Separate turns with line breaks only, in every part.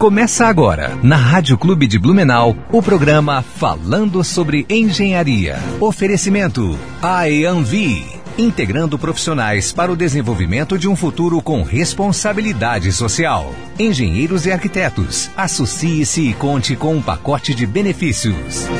Começa agora, na Rádio Clube de Blumenau, o programa Falando sobre Engenharia. Oferecimento IAMV, integrando profissionais para o desenvolvimento de um futuro com responsabilidade social. Engenheiros e arquitetos, associe-se e conte com um pacote de benefícios.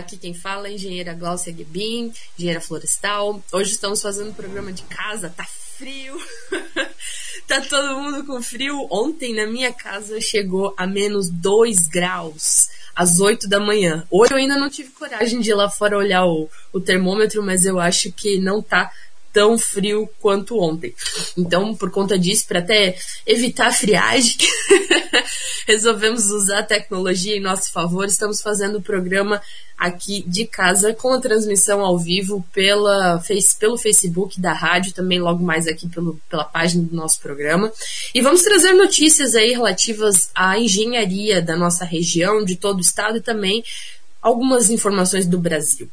Aqui quem fala é engenheira Glaucia Gebin, engenheira florestal. Hoje estamos fazendo um programa de casa, tá frio. tá todo mundo com frio. Ontem na minha casa chegou a menos 2 graus às 8 da manhã. Hoje eu ainda não tive coragem de ir lá fora olhar o, o termômetro, mas eu acho que não tá tão frio quanto ontem. Então, por conta disso, para até evitar a friagem, resolvemos usar a tecnologia em nosso favor. Estamos fazendo o programa aqui de casa com a transmissão ao vivo pela, pelo Facebook da rádio, também logo mais aqui pelo, pela página do nosso programa. E vamos trazer notícias aí relativas à engenharia da nossa região, de todo o estado e também algumas informações do Brasil.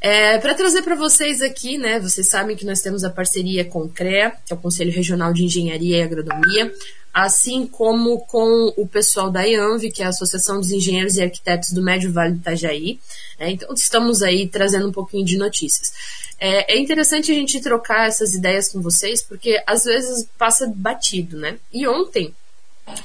É, para trazer para vocês aqui, né, vocês sabem que nós temos a parceria com o CREA, que é o Conselho Regional de Engenharia e Agronomia, assim como com o pessoal da IANV, que é a Associação dos Engenheiros e Arquitetos do Médio Vale do Itajaí. É, então, estamos aí trazendo um pouquinho de notícias. É, é, interessante a gente trocar essas ideias com vocês, porque às vezes passa batido, né? E ontem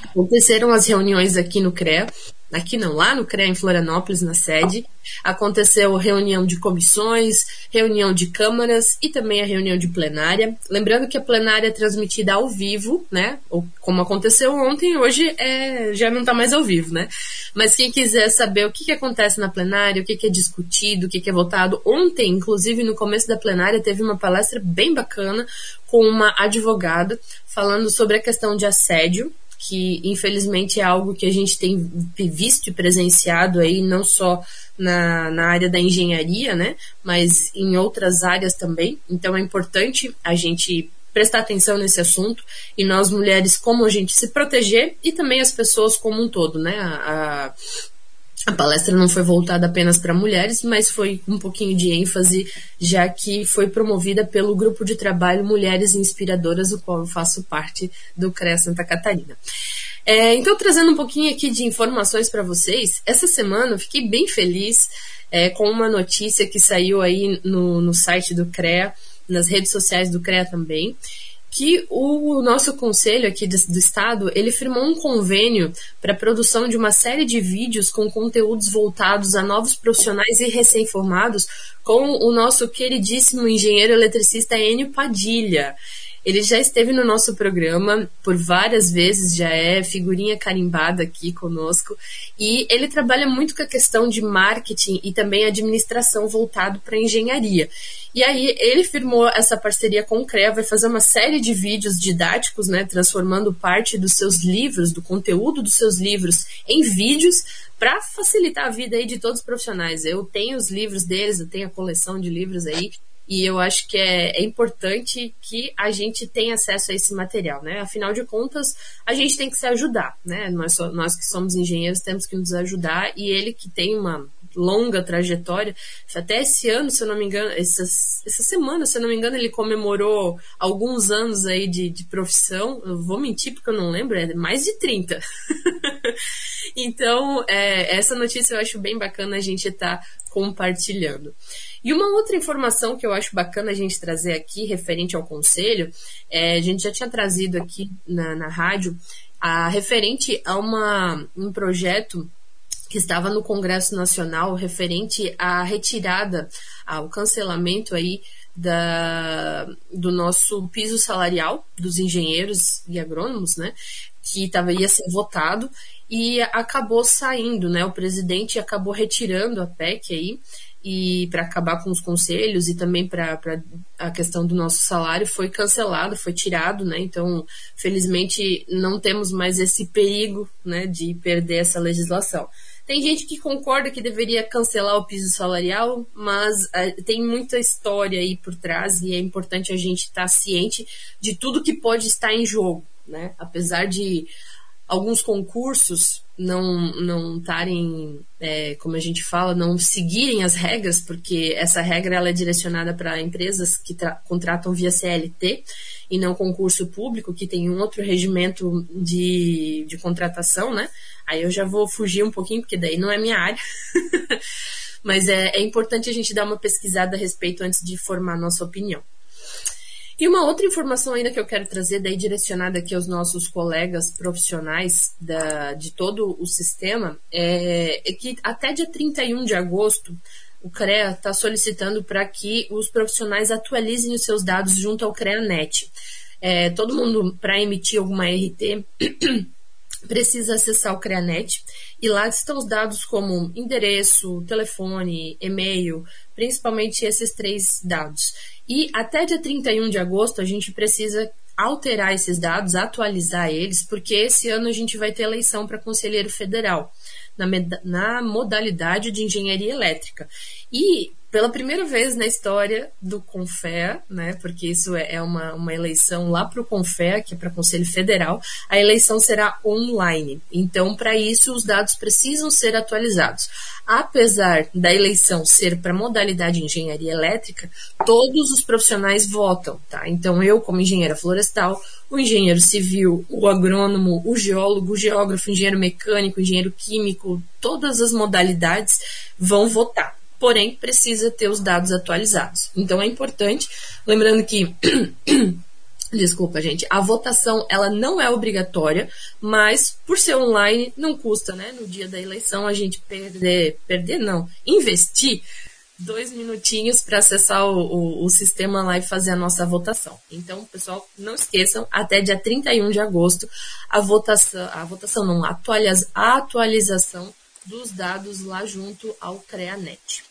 aconteceram as reuniões aqui no CREA, aqui não, lá no CREA em Florianópolis, na sede, aconteceu reunião de comissões, reunião de câmaras e também a reunião de plenária. Lembrando que a plenária é transmitida ao vivo, né? Ou como aconteceu ontem, hoje é, já não está mais ao vivo, né? Mas quem quiser saber o que, que acontece na plenária, o que, que é discutido, o que, que é votado, ontem, inclusive no começo da plenária, teve uma palestra bem bacana com uma advogada falando sobre a questão de assédio que infelizmente é algo que a gente tem visto e presenciado aí, não só na, na área da engenharia, né, mas em outras áreas também. Então é importante a gente prestar atenção nesse assunto e nós mulheres como a gente se proteger e também as pessoas como um todo, né? A, a, palestra não foi voltada apenas para mulheres, mas foi um pouquinho de ênfase, já que foi promovida pelo grupo de trabalho Mulheres Inspiradoras, do qual eu faço parte do CREA Santa Catarina. É, então, trazendo um pouquinho aqui de informações para vocês, essa semana eu fiquei bem feliz é, com uma notícia que saiu aí no, no site do CREA, nas redes sociais do CREA também, que o nosso conselho aqui do, do estado, ele firmou um convênio para a produção de uma série de vídeos com conteúdos voltados a novos profissionais e recém-formados com o nosso queridíssimo engenheiro eletricista Enio Padilha. Ele já esteve no nosso programa por várias vezes, já é figurinha carimbada aqui conosco. E ele trabalha muito com a questão de marketing e também administração voltado para engenharia. E aí ele firmou essa parceria com o CREA, vai fazer uma série de vídeos didáticos, né, transformando parte dos seus livros, do conteúdo dos seus livros em vídeos para facilitar a vida aí de todos os profissionais. Eu tenho os livros deles, eu tenho a coleção de livros aí e eu acho que é, é, importante que a gente tenha acesso a esse material, né? Afinal de contas, a gente tem que se ajudar, né? Nós, nós que somos engenheiros temos que nos ajudar e ele que tem uma longa trajetória, até esse ano, se eu não me engano, essa, essa semana, se eu não me engano, ele comemorou alguns anos aí de, de profissão. Eu vou mentir porque eu não lembro, é mais de 30. então, é, essa notícia eu acho bem bacana a gente estar tá compartilhando. E uma outra informação que eu acho bacana a gente trazer aqui, referente ao conselho, é, a gente já tinha trazido aqui na, na rádio, a, referente a uma, um projeto que estava no Congresso Nacional referente à retirada, ao cancelamento aí da, do nosso piso salarial dos engenheiros e agrônomos, né? Que tava, ia ser votado e acabou saindo, né? O presidente acabou retirando a PEC aí e para acabar com os conselhos e também para a questão do nosso salário foi cancelado, foi tirado, né? Então, felizmente, não temos mais esse perigo, né, de perder essa legislação. Tem gente que concorda que deveria cancelar o piso salarial, mas uh, tem muita história aí por trás e é importante a gente estar tá ciente de tudo que pode estar em jogo, né? Apesar de alguns concursos não não estarem, é, como a gente fala, não seguirem as regras, porque essa regra ela é direcionada para empresas que contratam via CLT e não concurso público, que tem um outro regimento de, de contratação, né? Aí eu já vou fugir um pouquinho, porque daí não é minha área. Mas é, é importante a gente dar uma pesquisada a respeito antes de formar nossa opinião. E uma outra informação ainda que eu quero trazer, daí direcionada aqui aos nossos colegas profissionais da, de todo o sistema, é, é que até dia 31 de agosto, o CREA está solicitando para que os profissionais atualizem os seus dados junto ao CREANET. É, todo mundo, para emitir alguma RT, precisa acessar o CREANET e lá estão os dados como endereço, telefone, e-mail, principalmente esses três dados. E até dia 31 de agosto a gente precisa alterar esses dados, atualizar eles, porque esse ano a gente vai ter eleição para conselheiro federal na, na modalidade de engenharia elétrica. E pela primeira vez na história do Confea, né, porque isso é, é uma, uma eleição lá para o Confea, que é para Conselho Federal, a eleição será online. Então, para isso, os dados precisam ser atualizados. Apesar da eleição ser para modalidade de engenharia elétrica, todos os profissionais votam, tá? Então, eu, como engenheira florestal, o engenheiro civil, o agrônomo, o geólogo, o geógrafo, engenheiro mecânico, engenheiro químico, todas as modalidades vão votar porém precisa ter os dados atualizados. Então é importante, lembrando que Desculpa, gente. A votação ela não é obrigatória, mas por ser online não custa, né? No dia da eleição a gente perder, perder não, investir dois minutinhos para acessar o, o, o, sistema lá e fazer a nossa votação. Então, pessoal, não esqueçam, até dia 31 de agosto, a votação, a votação não, a, atualiza, a atualização dos dados lá junto ao CREANET.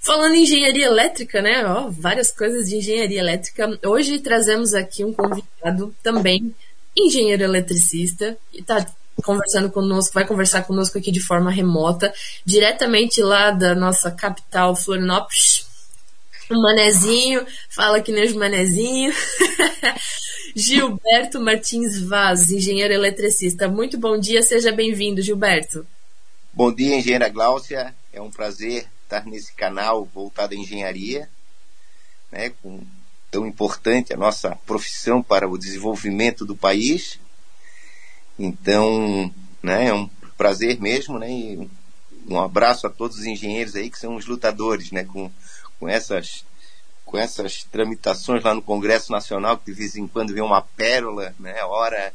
Falando em engenharia elétrica, né? Ó, várias coisas de engenharia elétrica. Hoje trazemos aqui um convidado também, engenheiro eletricista, e está conversando conosco, vai conversar conosco aqui de forma remota, diretamente lá da nossa capital, Florianópolis. O manezinho, fala que nem os manezinho. Gilberto Martins Vaz, engenheiro eletricista. Muito bom dia, seja bem-vindo, Gilberto.
Bom dia, engenheira Gláucia. É um prazer estar nesse canal voltado à engenharia, né, com tão importante a nossa profissão para o desenvolvimento do país. Então, né, é um prazer mesmo, né, e um abraço a todos os engenheiros aí que são os lutadores, né, com, com essas com essas tramitações lá no Congresso Nacional, que de vez em quando vem uma pérola, né, ora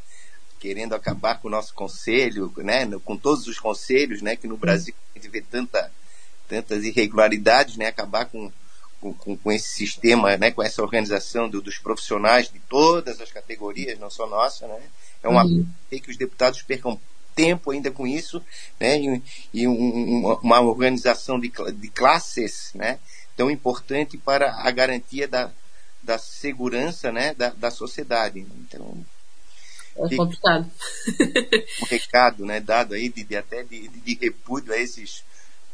querendo acabar com o nosso conselho, né, com todos os conselhos, né, que no Brasil a gente vê tanta tantas irregularidades, né, acabar com, com, com esse sistema, né, com essa organização do, dos profissionais de todas as categorias, não só nossa, né, é uma uhum. que os deputados percam tempo ainda com isso, né, e, e um, uma organização de, de classes, né, tão importante para a garantia da, da segurança, né, da, da sociedade. Então,
é complicado.
um recado, né, dado aí de, de até de, de repúdio a esses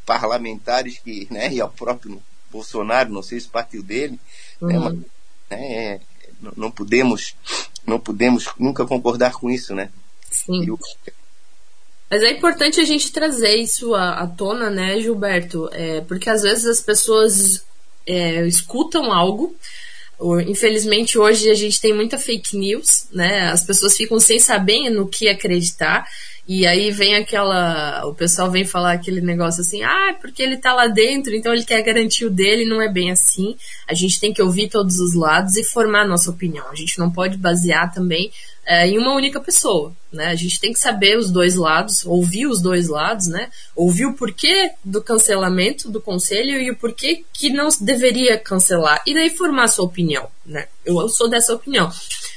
parlamentares que, né, e ao próprio Bolsonaro, não sei se partiu dele, né, uhum. né, mas, né, não podemos, não podemos nunca concordar com isso, né?
Sim. Eu... Mas é importante a gente trazer isso à, à tona, né, Gilberto? É, porque às vezes as pessoas é, escutam algo. Infelizmente hoje a gente tem muita fake news, né? As pessoas ficam sem saber no que acreditar. E aí vem aquela. O pessoal vem falar aquele negócio assim, ah, porque ele tá lá dentro, então ele quer garantir o dele, não é bem assim. A gente tem que ouvir todos os lados e formar a nossa opinião. A gente não pode basear também é, em uma única pessoa, né? A gente tem que saber os dois lados, ouvir os dois lados, né? Ouvir o porquê do cancelamento do conselho e o porquê que não deveria cancelar e daí formar a sua opinião, né? Eu sou dessa opinião.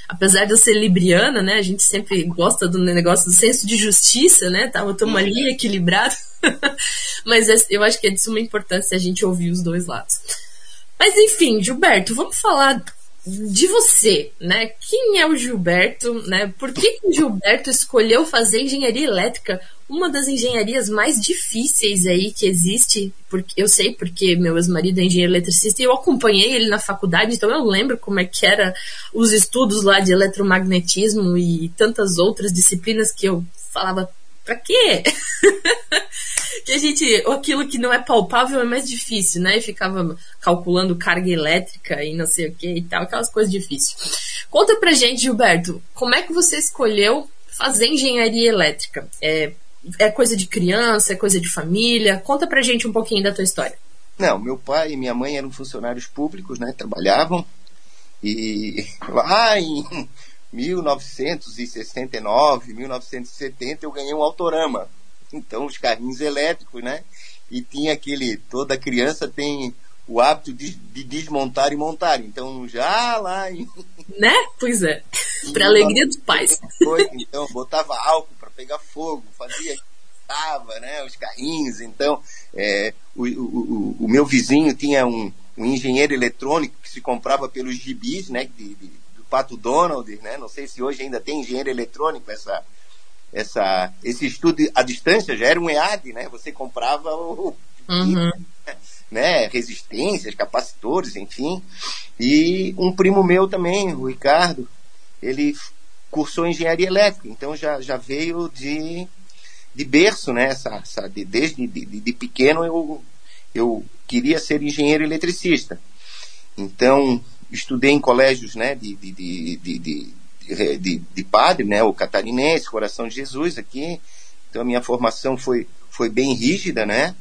Apesar de eu ser libriana, né? A gente sempre gosta do negócio do senso de justiça, né? Estamos ali equilibrado. Mas eu acho que é de suma importância a gente ouvir os dois lados. Mas enfim, Gilberto, vamos falar de você, né? Quem é o Gilberto, né? Por que o Gilberto escolheu fazer engenharia elétrica, uma das engenharias mais difíceis aí que existe? Porque eu sei porque meu ex-marido é engenheiro eletricista e eu acompanhei ele na faculdade, então eu lembro como é que era os estudos lá de eletromagnetismo e tantas outras disciplinas que eu falava Pra quê? que a gente, aquilo que não é palpável é mais difícil, né? E ficava calculando carga elétrica e não sei o que e tal, aquelas coisas difíceis. Conta pra gente, Gilberto, como é que você escolheu fazer engenharia elétrica? É, é coisa de criança, é coisa de família? Conta pra gente um pouquinho da tua história.
Não, meu pai e minha mãe eram funcionários públicos, né? Trabalhavam. E lá em 1969, 1970 eu ganhei um autorama. Então os carrinhos elétricos, né? E tinha aquele, toda criança tem o hábito de, de desmontar e montar. Então já lá em...
Né? Pois é. Para alegria dos pais.
Foi, então botava álcool para pegar fogo, fazia tava, né, os carrinhos. Então, é, o, o, o, meu vizinho tinha um, um engenheiro eletrônico que se comprava pelos gibis, né, de, de Pato Donald, né? Não sei se hoje ainda tem engenheiro eletrônico essa, essa, esse estudo à distância já era um EAD, né? Você comprava o uhum. né? resistências, capacitores, enfim. E um primo meu também, o Ricardo, ele cursou engenharia elétrica, então já, já veio de, de berço, né? Essa, essa de, desde de, de, de pequeno eu, eu queria ser engenheiro eletricista. Então, estudei em colégios né, de, de, de, de, de, padre, né, o catarinense, Coração de Jesus aqui. Então a minha formação foi, foi bem rígida, né?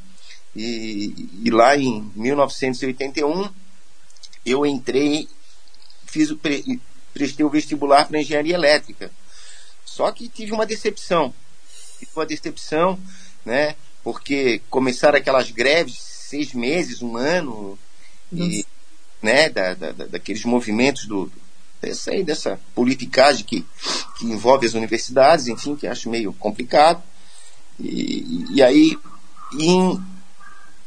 E, e lá em 1981 eu entrei, fiz o, pre, prestei o vestibular para engenharia elétrica. Só que tive uma decepção. Tive uma decepção, né? Porque começaram aquelas greves, seis meses, um ano, e né, da, da, daqueles movimentos do, dessa, aí, dessa politicagem que, que envolve as universidades, enfim, que acho meio complicado. E, e aí, em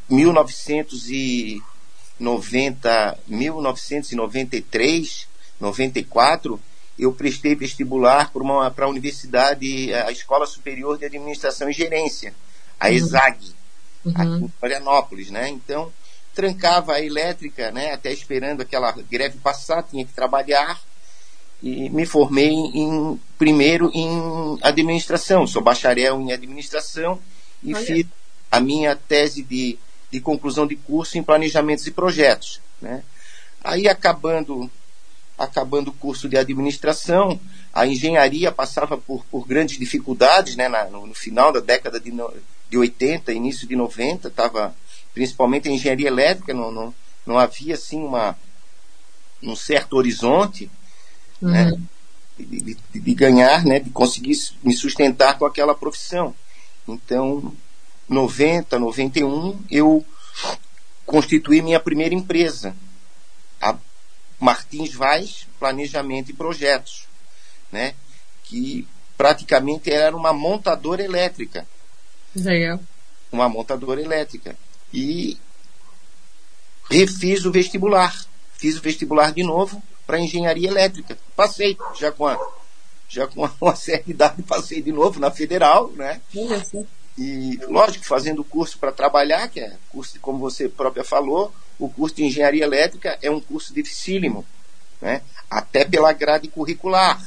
1990, 1993, 94, eu prestei vestibular para a universidade, a Escola Superior de Administração e Gerência, a uhum. ESAG, uhum. aqui em Florianópolis, né? Então, trancava a elétrica, né, até esperando aquela greve passar, tinha que trabalhar e me formei em primeiro em administração, sou bacharel em administração e Olha. fiz a minha tese de, de conclusão de curso em planejamentos e projetos, né? Aí acabando acabando o curso de administração, a engenharia passava por, por grandes dificuldades, né, na, no, no, final da década de, no, de 80, início de 90, estava principalmente a engenharia elétrica, não, não, não havia assim uma, um certo horizonte uhum. né, de, de, de, ganhar, né, de conseguir me sustentar com aquela profissão. Então, 90, 91, eu constituí minha primeira empresa, a Martins Vaz Planejamento e Projetos, né, que praticamente era uma montadora elétrica.
Legal.
Uma montadora elétrica e refiz o vestibular. Fiz o vestibular de novo para engenharia elétrica. Passei, já com a, já com uma certa idade, passei de novo na federal, né? E, lógico, fazendo o curso para trabalhar, que é curso, como você própria falou, o curso de engenharia elétrica é um curso dificílimo, né? Até pela grade curricular.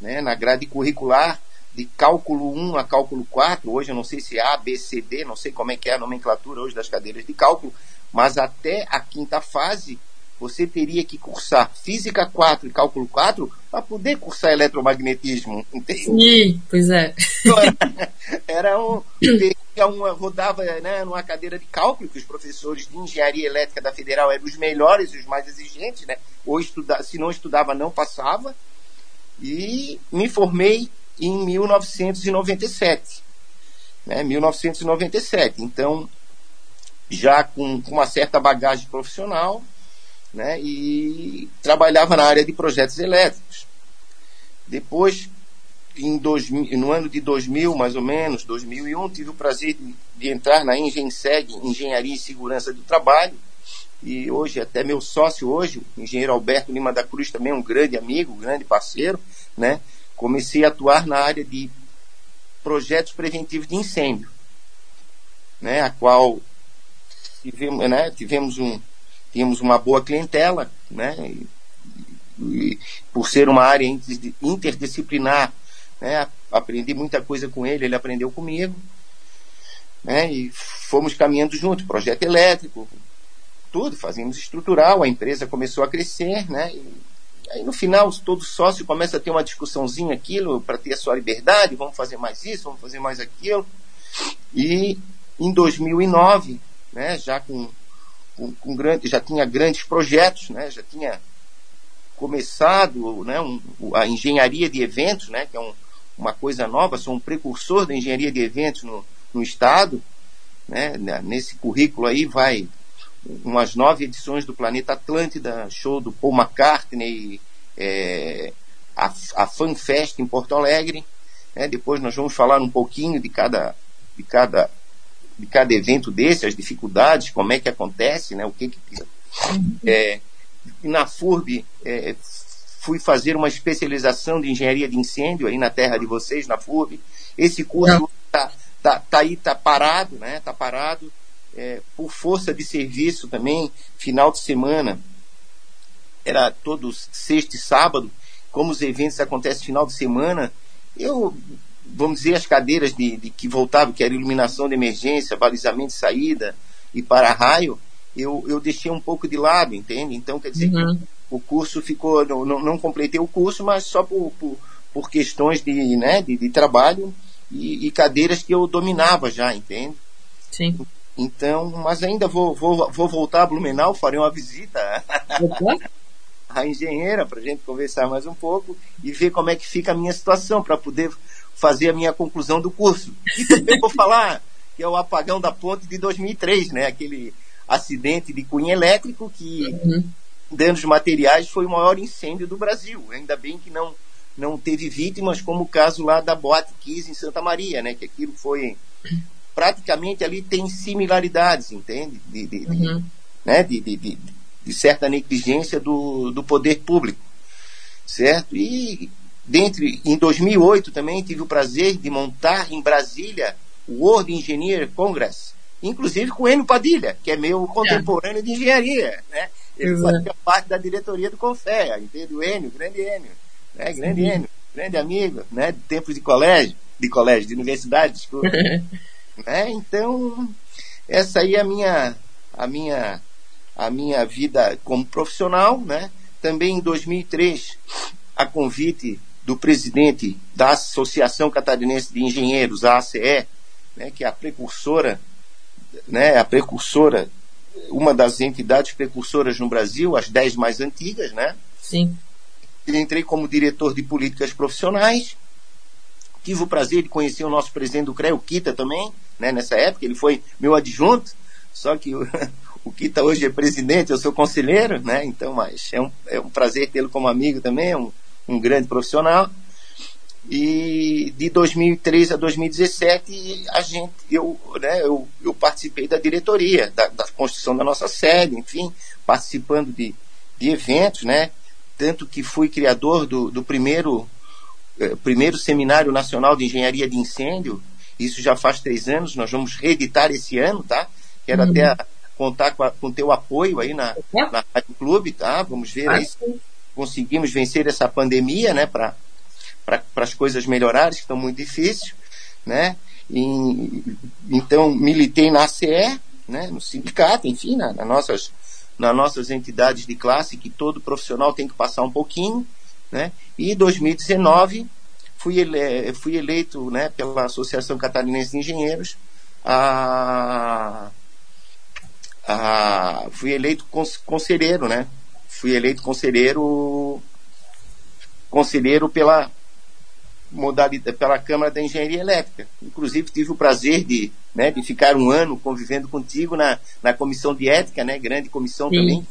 Né? Na grade curricular, de cálculo 1 a cálculo 4, hoje eu não sei se é A, B, C, D, não sei como é que é a nomenclatura hoje das cadeiras de cálculo, mas até a quinta fase você teria que cursar Física 4 e Cálculo 4 para poder cursar eletromagnetismo, entende?
Sim, pois é.
Era um, uma, rodava né, numa cadeira de cálculo, que os professores de engenharia elétrica da Federal eram os melhores e os mais exigentes, né? Ou estuda, se não estudava, não passava. E me formei em 1997. Né, 1997. Então, já com, com uma certa bagagem profissional, né, e trabalhava na área de projetos elétricos. Depois, em dois, no ano de 2000, mais ou menos, 2001, tive o prazer de, de entrar na Engenseg, Engenharia e Segurança do Trabalho, e hoje até meu sócio hoje, o engenheiro Alberto Lima da Cruz, também um grande amigo, grande parceiro, né? Comecei a atuar na área de projetos preventivos de incêndio, né? A qual tivemos, né? tivemos um tínhamos uma boa clientela, né? E, e, por ser uma área interdisciplinar, né? Aprendi muita coisa com ele, ele aprendeu comigo, né? E fomos caminhando junto, projeto elétrico, tudo, fazíamos estrutural, a empresa começou a crescer, né? E aí no final todo sócio começa a ter uma discussãozinha aquilo para ter a sua liberdade, vamos fazer mais isso, vamos fazer mais aquilo. E em 2009, né, já com, com, com grande, já tinha grandes projetos, né, já tinha começado, né, um, a engenharia de eventos, né, que é um, uma coisa nova, sou um precursor da engenharia de eventos no, no estado, né, nesse currículo aí vai umas nove edições do Planeta Atlântida, show do Paul McCartney, é, a, a FanFest em Porto Alegre. Né? Depois nós vamos falar um pouquinho de cada, de cada, de cada evento desse, as dificuldades, como é que acontece, né? o que, que é, na FURB é, fui fazer uma especialização de engenharia de incêndio aí na terra de vocês, na FURB. Esse curso está tá, tá aí, está parado, né? Está parado é, por força de serviço também, final de semana, era todos sexta e sábado, como os eventos acontecem final de semana, eu, vamos dizer, as cadeiras de, de que voltavam, que era iluminação de emergência, balizamento de saída e para-raio, eu, eu deixei um pouco de lado, entende? Então, quer dizer, uhum. o curso ficou, não, não, completei o curso, mas só por, por, por questões de, né, de, de trabalho e, e, cadeiras que eu dominava já, entende?
Sim.
Então, mas ainda vou, vou, vou voltar a Blumenau, farei uma visita à engenheira para a gente conversar mais um pouco e ver como é que fica a minha situação para poder fazer a minha conclusão do curso. E também vou falar que é o apagão da ponte de 2003, né? Aquele acidente de cunho elétrico que uhum. danos materiais foi o maior incêndio do Brasil. Ainda bem que não não teve vítimas como o caso lá da Boate Kiss em Santa Maria, né? Que aquilo foi praticamente ali tem similaridades, entende? De, de, uhum. né? de, de, de, certa negligência do, do poder público, certo? E dentre, em 2008 também tive o prazer de montar em Brasília o World Engineer Congress, inclusive com o Enio Padilha, que é meu contemporâneo é. de engenharia, né? Ele Exato. fazia parte da diretoria do Confea, entende? O Enio, grande Enio, né? Grande uhum. Enio, grande amigo, né? De tempos de colégio, de colégio, de universidade, desculpa. Né? Então, essa aí é a minha, a minha, a minha vida como profissional. Né? Também em 2003, a convite do presidente da Associação Catarinense de Engenheiros, a ACE, né, que é a precursora, né, a precursora, uma das entidades precursoras no Brasil, as dez mais antigas, né?
Sim.
Entrei como diretor de políticas profissionais. Tive o prazer de conhecer o nosso presidente do CREA, o Kita também, né, nessa época, ele foi meu adjunto, só que o, o Kita hoje é presidente, eu sou conselheiro, né, então, mas é um, é um prazer tê-lo como amigo também, é um, um grande profissional. E de 2003 a 2017, a gente, eu, né, eu, eu participei da diretoria, da, da construção da nossa sede, enfim, participando de, de eventos, né, tanto que fui criador do, do primeiro, eh, primeiro Seminário Nacional de Engenharia de Incêndio, isso já faz três anos, nós vamos reeditar esse ano, tá? Quero uhum. até contar com, a, com teu apoio aí na, na Rádio Clube, tá? Vamos ver aí se conseguimos vencer essa pandemia, né? Para as coisas melhorarem, que estão muito difíceis, né? E, então, militei na ACE, né? no sindicato, enfim, na, na nossas, nas nossas entidades de classe, que todo profissional tem que passar um pouquinho, né? E 2019 fui, ele, fui eleito né, pela Associação Catarinense de Engenheiros, a, a, fui eleito conselheiro, né? Fui eleito conselheiro conselheiro pela modalidade, pela Câmara da Engenharia Elétrica. Inclusive tive o prazer de, né, de ficar um ano convivendo contigo na, na comissão de ética, né, grande comissão Sim. também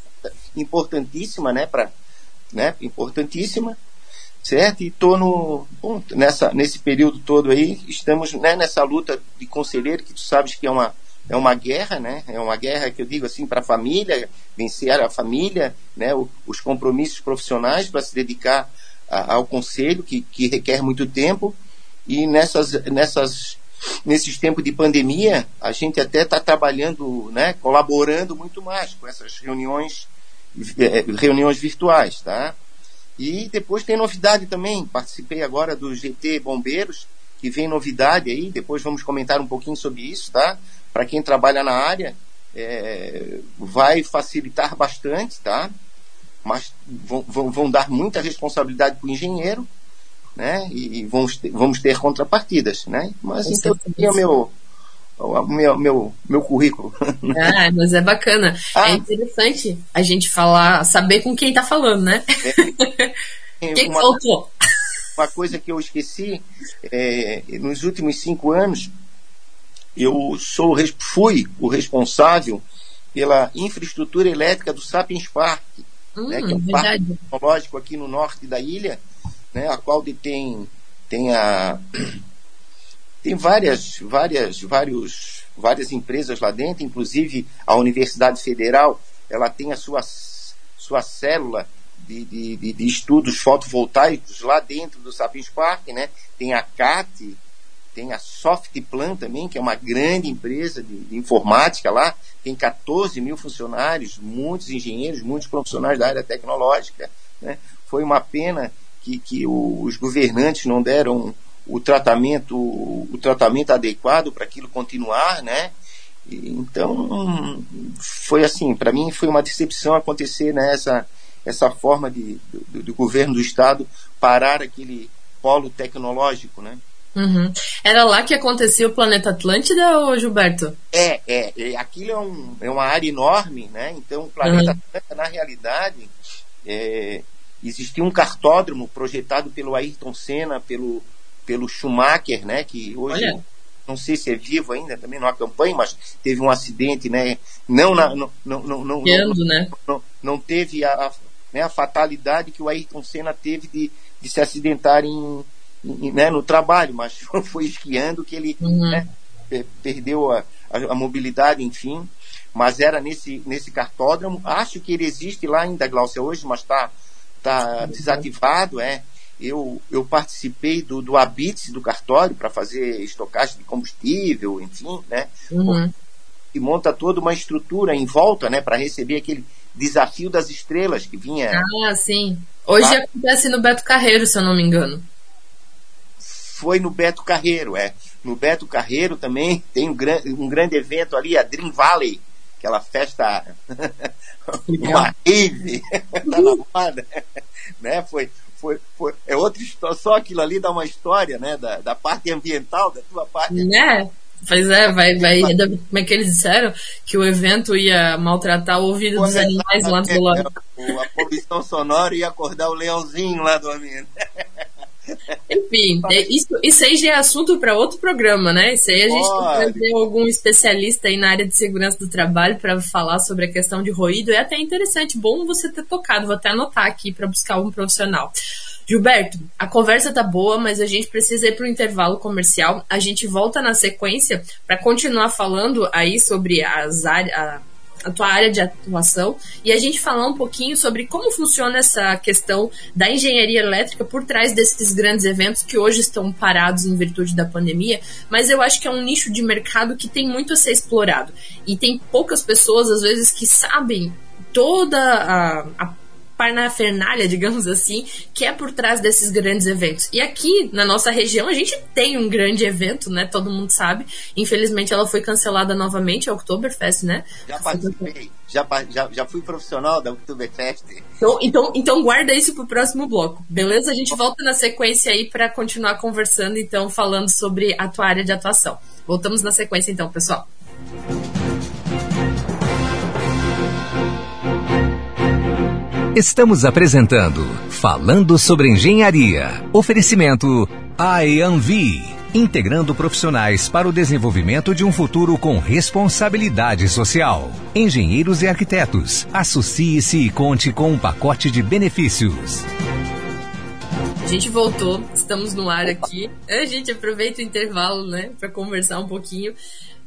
importantíssima, né, para, né, importantíssima, certo? E estou no bom, nessa nesse período todo aí estamos né, nessa luta de conselheiro que tu sabes que é uma é uma guerra, né? É uma guerra que eu digo assim para a família, vencer a família, né? O, os compromissos profissionais para se dedicar a, ao conselho que, que requer muito tempo e nessas nessas nesses tempos de pandemia a gente até está trabalhando, né? Colaborando muito mais com essas reuniões eh, reuniões virtuais, tá? E depois tem novidade também. Participei agora do GT Bombeiros, que vem novidade aí. Depois vamos comentar um pouquinho sobre isso, tá? Para quem trabalha na área, é, vai facilitar bastante, tá? Mas vão, vão, vão dar muita responsabilidade para o engenheiro, né? E, e vamos, ter, vamos ter contrapartidas, né? Mas então, é o meu, o meu, meu, meu currículo.
Ah, mas é bacana. Ah. É interessante a gente falar, saber com quem está falando, né? É, quem uma, faltou?
Uma coisa que eu esqueci, é, nos últimos cinco anos, eu sou, fui o responsável pela infraestrutura elétrica do Sapiens Park, hum, né, que é um verdade. parque tecnológico aqui no norte da ilha, né, a qual detém tem a tem várias, várias, vários, várias empresas lá dentro, inclusive a Universidade Federal, ela tem a sua, sua célula de, de, de, estudos fotovoltaicos lá dentro do Sapiens Park, né? Tem a CAT, tem a Softplan também, que é uma grande empresa de, de, informática lá, tem 14 mil funcionários, muitos engenheiros, muitos profissionais da área tecnológica. Né? Foi uma pena que, que os governantes não deram o tratamento, o tratamento adequado para aquilo continuar, né? Então, foi assim, para mim foi uma decepção acontecer né, essa forma de, do, do, governo do estado parar aquele polo tecnológico, né?
Uhum. Era lá que acontecia o planeta Atlântida, ou Gilberto?
É, é, é aquilo é, um, é uma área enorme, né? Então o planeta uhum. Atlântida, na realidade, é, existia um cartódromo projetado pelo Ayrton Senna, pelo pelo Schumacher, né? Que hoje Olha. não sei se é vivo ainda, também não acompanha, mas teve um acidente, né? Não na, não, não, não, não,
não,
né? não, não teve a, a, né, a fatalidade que o Ayrton Senna teve de, de se acidentar em, em né, no trabalho, mas foi esquiando que ele uhum. né, perdeu a, a, a mobilidade, enfim mas era nesse, nesse cartódromo. Acho que ele existe lá ainda, Glaucia, hoje, mas está tá desativado. É eu, eu participei do, do ABITS do cartório para fazer estocagem de combustível, enfim, né? Uhum. E monta toda uma estrutura em volta, né, para receber aquele desafio das estrelas que vinha.
Ah, sim. Hoje tá? acontece no Beto Carreiro, se eu não me engano.
Foi no Beto Carreiro, é. No Beto Carreiro também tem um, gran, um grande evento ali, a Dream Valley, aquela festa, uma rave, tá na moda, né? Foi, foi, foi, é outra história, só aquilo ali dá uma história, né, da, da parte ambiental, da tua parte.
Né? Pois é, vai, vai, como é que eles disseram? Que o evento ia maltratar o ouvido dos animais lá do lado.
A poluição sonora ia acordar o leãozinho lá dormindo.
Enfim, é, isso, isso aí já é assunto para outro programa, né? Isso aí a gente tem que trazer algum especialista aí na área de segurança do trabalho para falar sobre a questão de ruído. É até interessante, bom você ter tocado. Vou até anotar aqui para buscar um profissional. Gilberto, a conversa tá boa, mas a gente precisa ir para o intervalo comercial. A gente volta na sequência para continuar falando aí sobre as áreas a tua área de atuação e a gente falar um pouquinho sobre como funciona essa questão da engenharia elétrica por trás desses grandes eventos que hoje estão parados em virtude da pandemia, mas eu acho que é um nicho de mercado que tem muito a ser explorado. E tem poucas pessoas às vezes que sabem toda a, a parnafernália, digamos assim, que é por trás desses grandes eventos. E aqui na nossa região a gente tem um grande evento, né? Todo mundo sabe. Infelizmente ela foi cancelada novamente, a Oktoberfest, né?
Já participei, já, já, já fui profissional da Oktoberfest.
Então, então, então guarda isso pro próximo bloco, beleza? A gente volta na sequência aí para continuar conversando, então, falando sobre a tua área de atuação. Voltamos na sequência então, pessoal.
Estamos apresentando Falando sobre Engenharia. Oferecimento IANV, integrando profissionais para o desenvolvimento de um futuro com responsabilidade social. Engenheiros e arquitetos, associe-se e conte com um pacote de benefícios.
A gente voltou, estamos no ar aqui. A gente aproveita o intervalo, né, para conversar um pouquinho.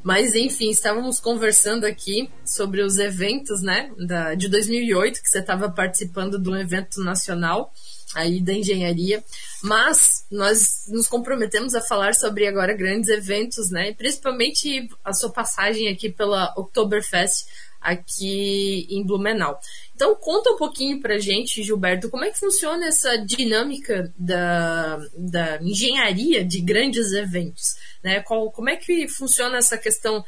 Mas enfim, estávamos conversando aqui sobre os eventos, né, da, de 2008, que você estava participando de um evento nacional aí da engenharia, mas nós nos comprometemos a falar sobre agora grandes eventos, né, principalmente a sua passagem aqui pela Oktoberfest aqui em Blumenau. Então conta um pouquinho pra gente, Gilberto, como é que funciona essa dinâmica da, da engenharia de grandes eventos, né? Qual, como é que funciona essa questão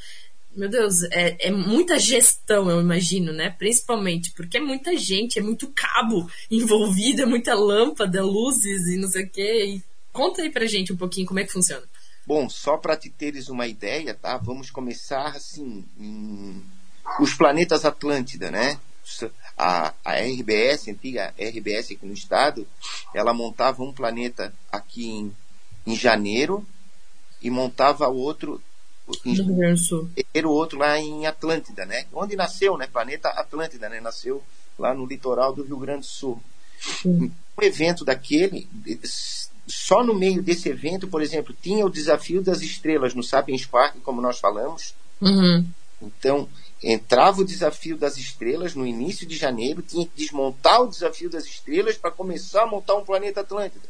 meu Deus, é, é, muita gestão, eu imagino, né? Principalmente, porque é muita gente, é muito cabo envolvido, é muita lâmpada, luzes e não sei o quê. E conta aí pra gente um pouquinho como é que funciona.
Bom, só para te teres uma ideia, tá? Vamos começar assim, em... os planetas Atlântida, né? A, a RBS, a antiga RBS aqui no estado, ela montava um planeta aqui em, em janeiro e montava outro era o outro lá em Atlântida, né? Onde nasceu, né? Planeta Atlântida, né? Nasceu lá no litoral do Rio Grande do Sul. Sim. Um evento daquele, só no meio desse evento, por exemplo, tinha o desafio das estrelas no Sapiens Park, como nós falamos.
Uhum.
Então, entrava o desafio das estrelas no início de janeiro, tinha que desmontar o desafio das estrelas para começar a montar um planeta Atlântida.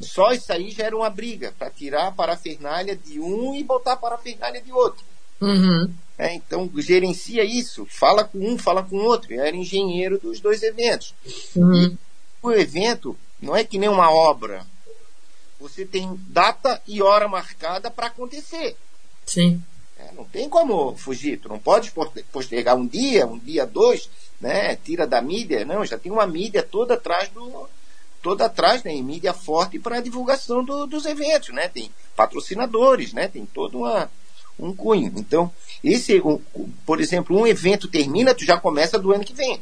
Só isso aí já era uma briga para tirar a parafernália de um e botar a parafernália de outro.
Uhum.
É, então gerencia isso, fala com um, fala com o outro. Eu era engenheiro dos dois eventos.
Uhum.
O evento não é que nem uma obra. Você tem data e hora marcada para acontecer.
Sim.
Não tem como fugir. Tu não pode postergar um dia, um dia, dois, né? Tira da mídia. Não, já tem uma mídia toda atrás do, toda atrás, né, em mídia forte para a divulgação do, dos eventos, né? Tem patrocinadores, né? Tem todo uma, um cunho. Então, esse, um, por exemplo, um evento termina, tu já começa do ano que vem,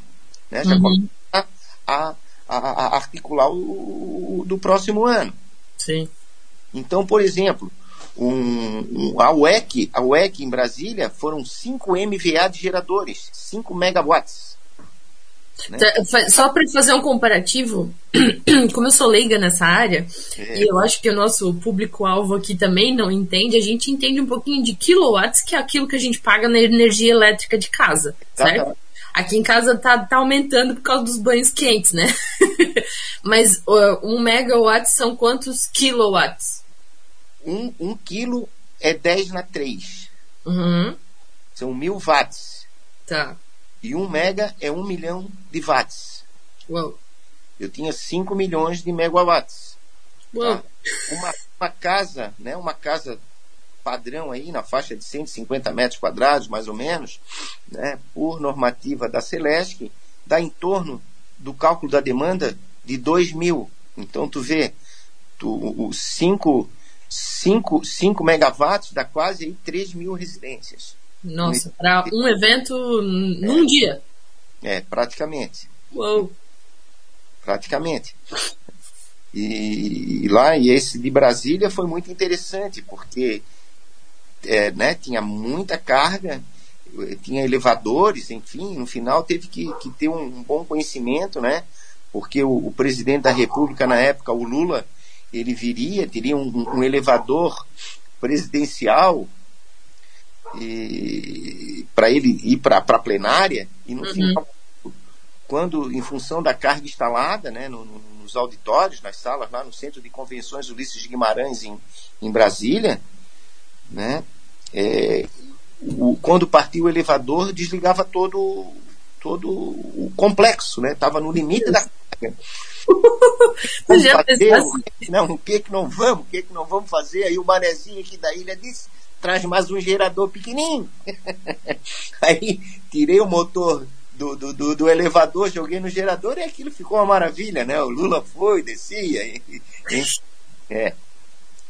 né? Já uhum. começa a, a, a, articular o, o, do próximo ano.
Sim.
Então, por exemplo, um, um, a UEC, a UEC em Brasília foram 5 MVA de geradores, 5 megawatts.
Né? Tá, só para fazer um comparativo, como eu sou leiga nessa área, é. e eu acho que o nosso público-alvo aqui também não entende, a gente entende um pouquinho de kilowatts, que é aquilo que a gente paga na energia elétrica de casa, certo? Aqui em casa tá, tá aumentando por causa dos banhos quentes, né? Mas uh, um megawatt são quantos kilowatts?
Um, um quilo é 10 na 3.
Uhum.
São mil watts.
Tá.
E um mega é um milhão de watts.
Uau.
Eu tinha 5 milhões de megawatts.
Uau. Tá?
Uma, uma casa, né, uma casa padrão aí na faixa de 150 metros quadrados, mais ou menos, né, por normativa da Celesc, dá em torno do cálculo da demanda de 2 mil. Então tu vê, tu, 5 5, 5 megawatts dá quase aí 3 mil residências.
Nossa, para um evento num
é,
dia.
É, praticamente.
Uou.
Praticamente. E, e, lá, e esse de Brasília foi muito interessante, porque é, né, tinha muita carga, tinha elevadores, enfim, no final teve que, que ter um, um, bom conhecimento, né? Porque o, o, presidente da República na época, o Lula, ele viria, teria um, um elevador presidencial para ele ir para a plenária e no uhum. final, quando em função da carga instalada né, no, no, nos auditórios, nas salas lá no Centro de Convenções Ulisses de Guimarães em, em Brasília, né, é, o, quando partiu o elevador desligava todo todo o complexo, né? Estava no limite da carga. Fazer, assim. não, o que que não vamos, o que que não vamos fazer? Aí o manezinho aqui da ilha disse, traz mais um gerador pequenininho. Aí tirei o motor do, do, do, do, elevador, joguei no gerador e aquilo ficou uma maravilha, né? O Lula foi, descia. E, e, é.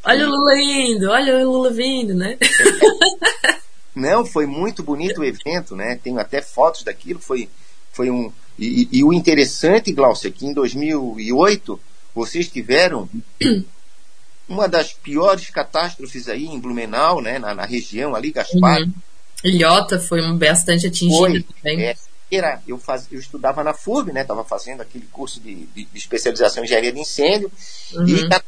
Olha o Lula indo, olha o Lula vindo, né?
Não, foi muito bonito o evento, né? Tenho até fotos daquilo, foi, foi um, E, e, o interessante, Glaucia, é que em 2008 vocês tiveram uma das piores catástrofes aí em Blumenau, né, na, na região ali, Gaspar. Uhum.
Ilhota foi bastante atingida também.
É, era, eu, faz, eu estudava na FURB, né, estava fazendo aquele curso de, de, de, especialização em engenharia de incêndio, uhum. e na,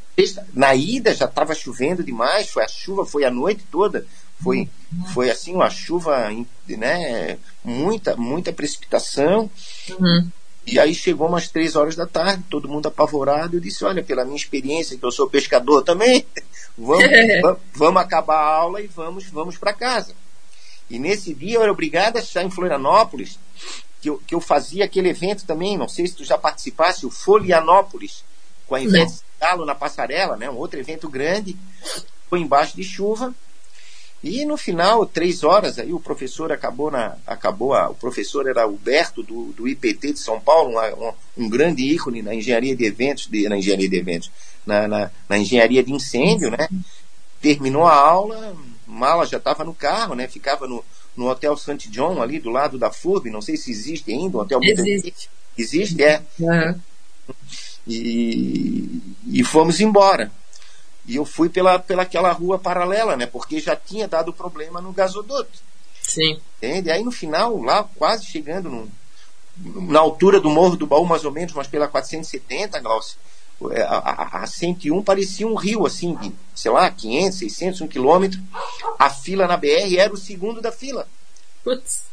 na, ida já estava chovendo demais, foi a chuva foi a noite toda, foi, foi assim uma chuva, né, muita, muita precipitação,
uhum.
E aí chegou umas três horas da tarde, todo mundo apavorado. Eu disse: Olha, pela minha experiência, que eu sou pescador também, vamos, vamos, vamos, acabar a aula e vamos, vamos para casa. E nesse dia eu era obrigado a estar em Florianópolis, que eu, que eu fazia aquele evento também. Não sei se tu já participasse, o Folianópolis, com a Ivete Galo na passarela, né? um outro evento grande. Foi embaixo de chuva e no final, três horas, aí o professor acabou na. acabou a, O professor era Alberto do, do IPT de São Paulo, um, um grande ícone na engenharia de eventos, de, na engenharia de eventos, na, na, na engenharia de incêndio, né? Terminou a aula, mala já estava no carro, né? Ficava no, no Hotel St. John, ali do lado da FURB, não sei se existe ainda, um hotel
Existe.
Existe, é. Uhum. E, e fomos embora. E eu fui pela, pela aquela rua paralela, né? Porque já tinha dado problema no gasoduto.
Sim.
Entende? Aí no final, lá quase chegando no, na altura do Morro do Baú, mais ou menos, mas pela 470, Glaucio, é, a, a, a 101 parecia um rio, assim, de, sei lá, 500, 600, um quilômetro. A fila na BR era o segundo da fila.
Putz.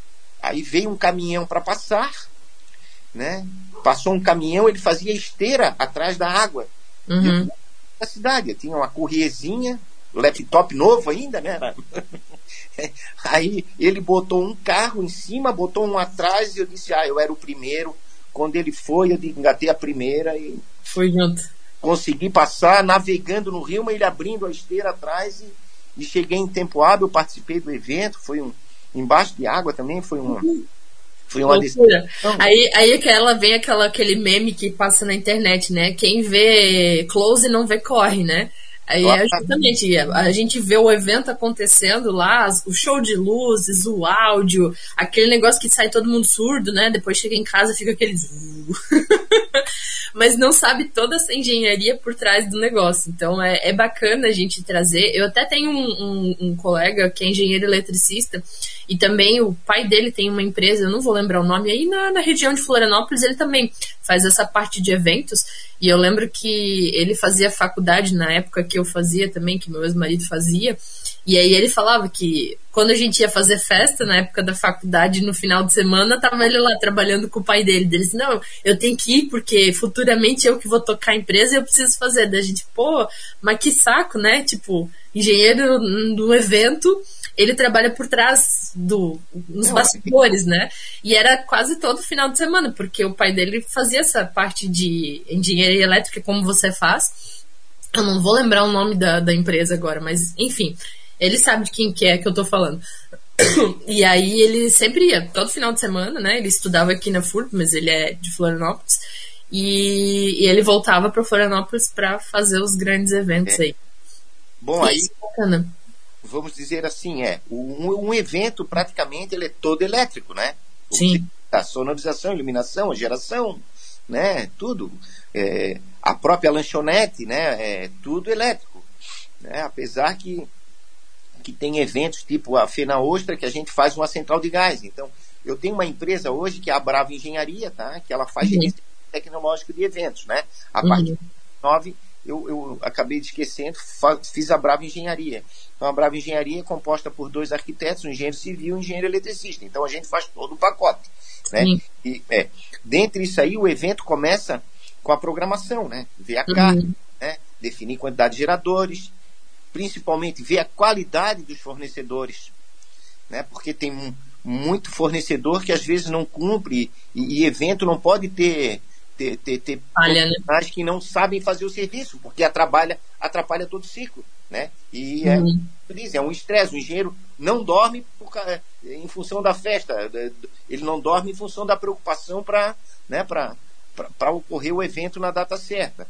Aí veio um caminhão para passar, né? Passou um caminhão, ele fazia esteira atrás da água.
Uhum
da cidade. Eu tinha uma corriezinha, laptop novo ainda, né? Aí ele botou um carro em cima, botou um atrás e eu disse, ah, eu era o primeiro. Quando ele foi, eu engatei a primeira e.
Foi junto.
Consegui passar navegando no rio, mas ele abrindo a esteira atrás e, e cheguei em tempo hábil, participei do evento, foi um. Embaixo de água também, foi uma. Uhum foi uma decisão.
Aí, aí que ela vem aquela, aquele meme que passa na internet, né? Quem vê close não vê corre, né? Aí é justamente, a gente vê o evento acontecendo lá, o show de luzes, o áudio, aquele negócio que sai todo mundo surdo, né? Depois chega em casa fica aquele. Mas não sabe toda essa engenharia por trás do negócio. Então é, é bacana a gente trazer. Eu até tenho um, um, um colega que é engenheiro eletricista e também o pai dele tem uma empresa, eu não vou lembrar o nome, aí na, na região de Florianópolis ele também faz essa parte de eventos. E eu lembro que ele fazia faculdade na época que eu fazia também, que meu ex-marido fazia. E aí ele falava que quando a gente ia fazer festa na época da faculdade, no final de semana, tava ele lá trabalhando com o pai dele. Ele disse, não, eu tenho que ir porque futuramente eu que vou tocar a empresa e eu preciso fazer. Daí a gente, pô, mas que saco, né? Tipo, engenheiro do evento ele trabalha por trás do nos bastidores, né? E era quase todo final de semana, porque o pai dele fazia essa parte de engenharia elétrica como você faz. Eu não vou lembrar o nome da, da empresa agora, mas enfim, ele sabe de quem que é que eu tô falando. E aí ele sempre ia, todo final de semana, né? Ele estudava aqui na FURB, mas ele é de Florianópolis. E, e ele voltava para Florianópolis para fazer os grandes eventos é. aí.
Bom, e aí. É bacana vamos dizer assim, é um, um, evento praticamente ele é todo elétrico, né?
Sim.
A sonorização, iluminação, a geração, né? Tudo. É, a própria lanchonete, né? É tudo elétrico. Né? Apesar que, que tem eventos tipo a Fena Ostra que a gente faz uma central de gás. Então, eu tenho uma empresa hoje que é a Brava Engenharia, tá? Que ela faz uhum. tecnológico de eventos, né? A uhum. partir de 9 eu, eu acabei de esquecendo, fiz a Brava Engenharia. Então, a Brava Engenharia é composta por dois arquitetos, um engenheiro civil e um engenheiro eletricista. Então, a gente faz todo o pacote. Né? E, é, dentre isso aí, o evento começa com a programação, né? Ver a carga, uhum. né? definir quantidade de geradores, principalmente ver a qualidade dos fornecedores, né? Porque tem muito fornecedor que às vezes não cumpre e, e evento não pode ter ter, ter, ter
né?
que não sabem fazer o serviço, porque atrapalha, atrapalha todo o ciclo. Né? E é, uhum. é um estresse. O engenheiro não dorme por, em função da festa, ele não dorme em função da preocupação para né, ocorrer o evento na data certa.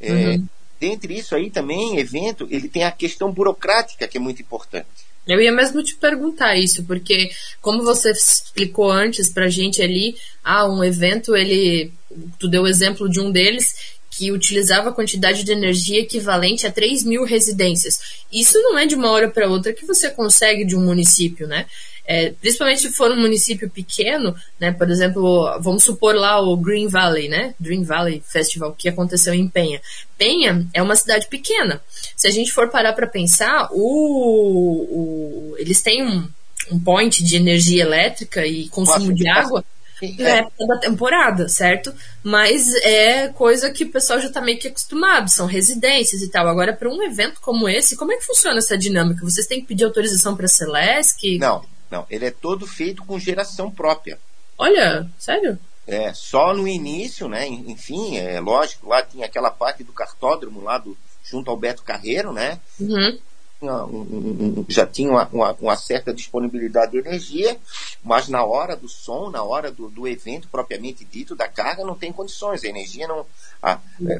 É, Dentre isso aí também, evento, ele tem a questão burocrática que é muito importante.
Eu ia mesmo te perguntar isso, porque como você explicou antes pra gente ali, ah, um evento, ele, tu deu o exemplo de um deles, que utilizava a quantidade de energia equivalente a 3 mil residências. Isso não é de uma hora para outra que você consegue de um município, né? É, principalmente se for um município pequeno, né? Por exemplo, vamos supor lá o Green Valley, né? Green Valley Festival que aconteceu em Penha. Penha é uma cidade pequena. Se a gente for parar para pensar, o, o, eles têm um, um point de energia elétrica e consumo de água na é. época da temporada, certo? Mas é coisa que o pessoal já tá meio que acostumado, são residências e tal. Agora, para um evento como esse, como é que funciona essa dinâmica? Vocês têm que pedir autorização para a Celesc?
Não, não. Ele é todo feito com geração própria.
Um, sério?
É, só no início, né? Enfim, é lógico, lá tinha aquela parte do cartódromo lá do, junto ao Beto Carreiro, né?
Uhum
já tinha uma, uma, uma, certa disponibilidade de energia, mas na hora do som, na hora do, do evento propriamente dito, da carga, não tem condições. A energia não. A,
é,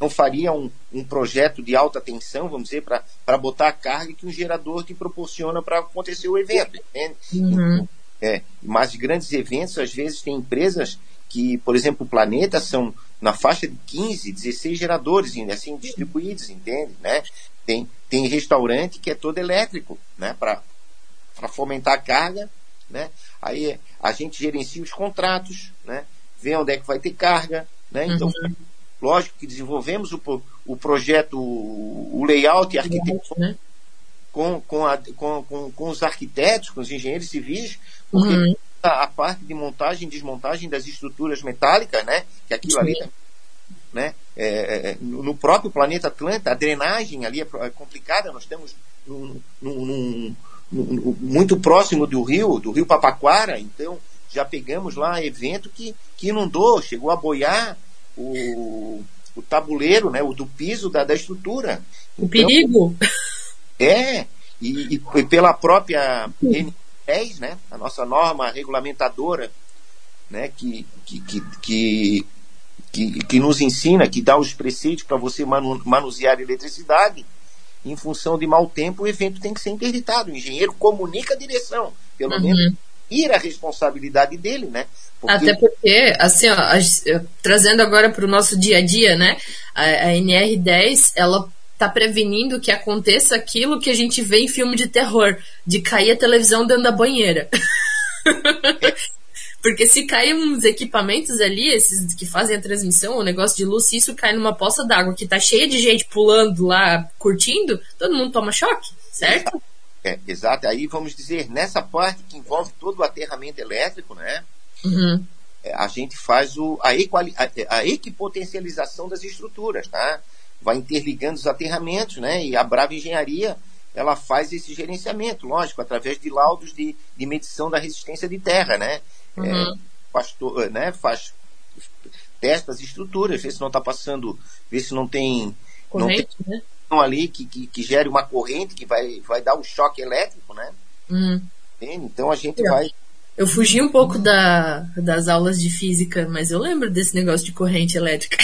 não faria um, um, projeto de alta tensão, vamos dizer, para botar a carga que um gerador te proporciona para acontecer o evento.
Uhum.
É, mas grandes eventos, às vezes, tem empresas que, por exemplo, o Planeta são na faixa de 15, 16 geradores, assim, distribuídos, entende? Né? Tem, tem restaurante que é todo elétrico, né? Para fomentar a carga, né? Aí a gente gerencia os contratos, né? Vê onde é que vai ter carga, né? Então, uhum. Lógico que desenvolvemos o, o projeto, o layout e arquitetura né? com, com, a, com, com, com, os arquitetos, com os engenheiros civis, porque uhum. a, a, parte de montagem e desmontagem das estruturas metálicas, né? Que aquilo Sim. ali né? É, é, no próprio planeta Atlanta, a drenagem ali é, é complicada, nós estamos num, num, num, muito próximo do rio, do rio Papaquara, então já pegamos lá evento que, que inundou, chegou a boiar o, o tabuleiro, né, o do piso da, da estrutura.
O então, perigo!
É, e, e, pela própria N10, né, a nossa norma regulamentadora, né, que, que, que, que que, que nos ensina, que dá os preceitos para você manu, manusear eletricidade, em função de mau tempo, o evento tem que ser interditado. O engenheiro comunica a direção, pelo uhum. menos ir a responsabilidade dele, né?
Porque... Até porque, assim, ó, trazendo agora para o nosso dia a dia, né? A, a NR10, ela tá prevenindo que aconteça aquilo que a gente vê em filme de terror, de cair a televisão dentro da banheira. Porque se caem uns equipamentos ali, esses que fazem a transmissão, o negócio de luz, se isso cai numa poça d'água que tá cheia de gente pulando lá, curtindo, todo mundo toma choque, certo?
É, exato. Aí vamos dizer, nessa parte que envolve todo o aterramento elétrico, né?
Uhum.
É, a gente faz o, a, equali, a, a equipotencialização das estruturas, tá? Vai interligando os aterramentos, né? E a Brava Engenharia ela faz esse gerenciamento, lógico, através de laudos de, de medição da resistência de terra, né?
Uhum. É,
faz, né, faz testa as estruturas, vê se não está passando, vê se não tem.
Corrente, não tem,
né? Ali que, que, que, gere uma corrente que vai, vai dar um choque elétrico, né?
Uhum.
Então a gente eu, vai.
Eu fugi um pouco da, das aulas de física, mas eu lembro desse negócio de corrente elétrica.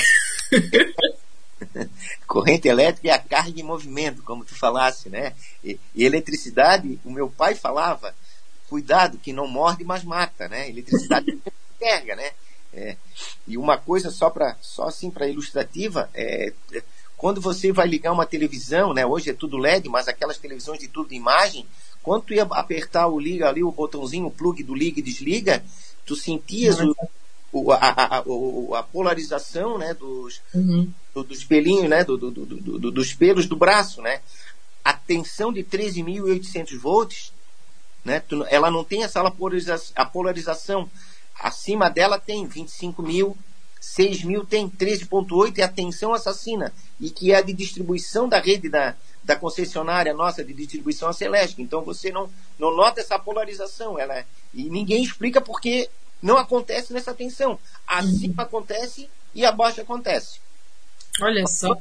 corrente elétrica é a carga em movimento, como tu falasse, né? E, e eletricidade, o meu pai falava, cuidado, que não morde, mas mata, né? Eletricidade carga, né? É, e uma coisa só para só assim para ilustrativa é, é, quando você vai ligar uma televisão, né? Hoje é tudo LED, mas aquelas televisões de tudo de imagem, quando tu ia apertar o liga ali o botãozinho, o plug do liga e desliga, tu sentias o, o, a, a, a, polarização, né? Dos,
uhum.
do, dos pelinhos, né? Do, do, do, dos pelos do braço, né? A tensão de 13.800 volts né? Ela não tem essa polarização, a polarização. Acima dela tem 25 mil, 6 mil tem 13,8 e a tensão assassina. E que é a de distribuição da rede da, da concessionária nossa de distribuição a Celeste. Então você não, não nota essa polarização. Ela, é, e ninguém explica porque não acontece nessa tensão. Acima uhum. acontece e abaixo acontece.
Olha só.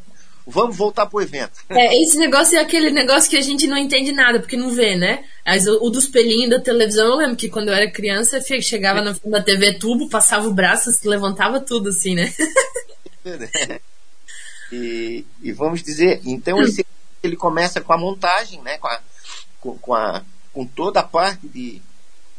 Vamos voltar pro evento.
É, esse negócio é aquele negócio que a gente não entende nada, porque não vê, né? Mas o, o dos pelinhos da televisão, eu lembro que quando eu era criança, chegava na da TV tubo, passava o braço, levantava tudo assim, né?
e, e, vamos dizer, então esse, ele começa com a montagem, né? Com a, com, com, a, com toda a parte de,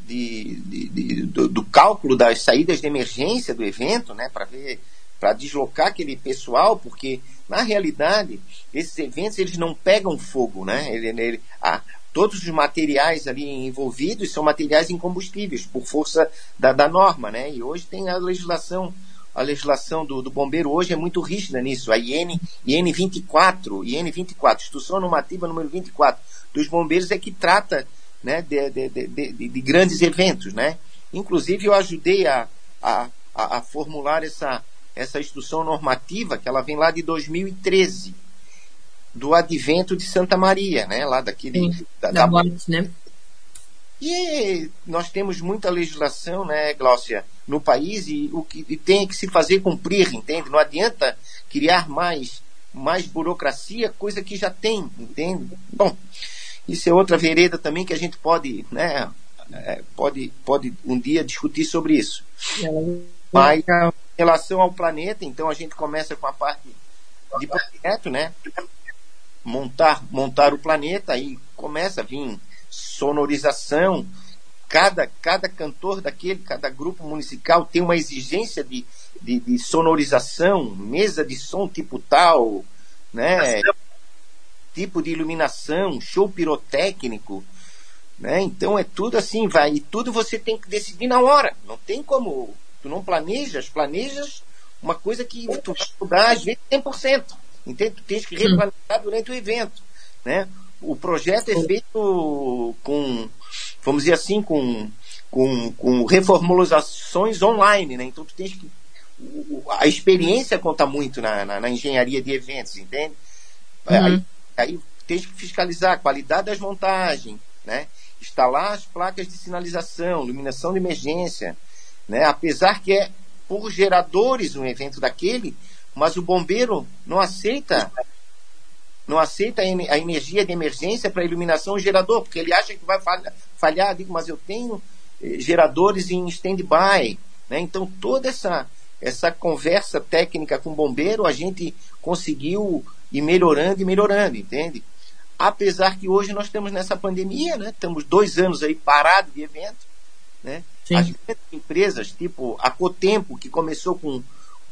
de, de, de do, do, cálculo das saídas de emergência do evento, né, para ver para deslocar aquele pessoal, porque na realidade esses eventos eles não pegam fogo, né? Ele, ele, a, todos os materiais ali envolvidos são materiais incombustíveis por força da, da norma, né? E hoje tem a legislação a legislação do, do, bombeiro hoje é muito rígida nisso. A IN, IN 24, IN 24, Instrução Normativa número 24 dos bombeiros é que trata né, de, de, de, de, grandes eventos. Né? Inclusive, eu ajudei a, a, a, formular essa, essa instrução normativa, que ela vem lá de 2013, do advento de Santa Maria, né? lá daquele.
Sim, da, da, da morte, né?
E nós temos muita legislação, né, Gláucia, no país e o que e tem que se fazer cumprir, entende? Não adianta criar mais, mais burocracia, coisa que já tem, entende? Bom, isso é outra vereda também que a gente pode, né, é, pode, pode um dia discutir sobre isso. Mas em relação ao planeta, então a gente começa com a parte de projeto, né? Montar, montar o planeta, aí começa a vir sonorização. Cada, cada cantor daquele, cada grupo musical tem uma exigência de, de, de sonorização, mesa de som tipo tal, né? tipo de iluminação, show pirotécnico. Né? Então é tudo assim, vai. E tudo você tem que decidir na hora. Não tem como. Tu não planejas, planejas uma coisa que tu vai mudar às vezes 100%. Entende? Tu tens que replanejar durante o evento. Né? o projeto é feito com, vamos dizer assim, com, com, com reformulações online, né? Então tu tens que a experiência conta muito na, na, na engenharia de eventos, entende? Uhum. Aí, aí tens que fiscalizar a qualidade das montagens, né? Instalar as placas de sinalização, iluminação de emergência, né? Apesar que é por geradores um evento daquele, mas o bombeiro não aceita não aceita a energia de emergência para iluminação gerador, porque ele acha que vai falhar. Digo, mas eu tenho eh, geradores em stand-by. Né? Então, toda essa, essa conversa técnica com o bombeiro, a gente conseguiu ir melhorando e melhorando, entende? Apesar que hoje nós estamos nessa pandemia, né? Estamos dois anos aí parados de evento, né? As empresas, tipo a Cotempo, que começou com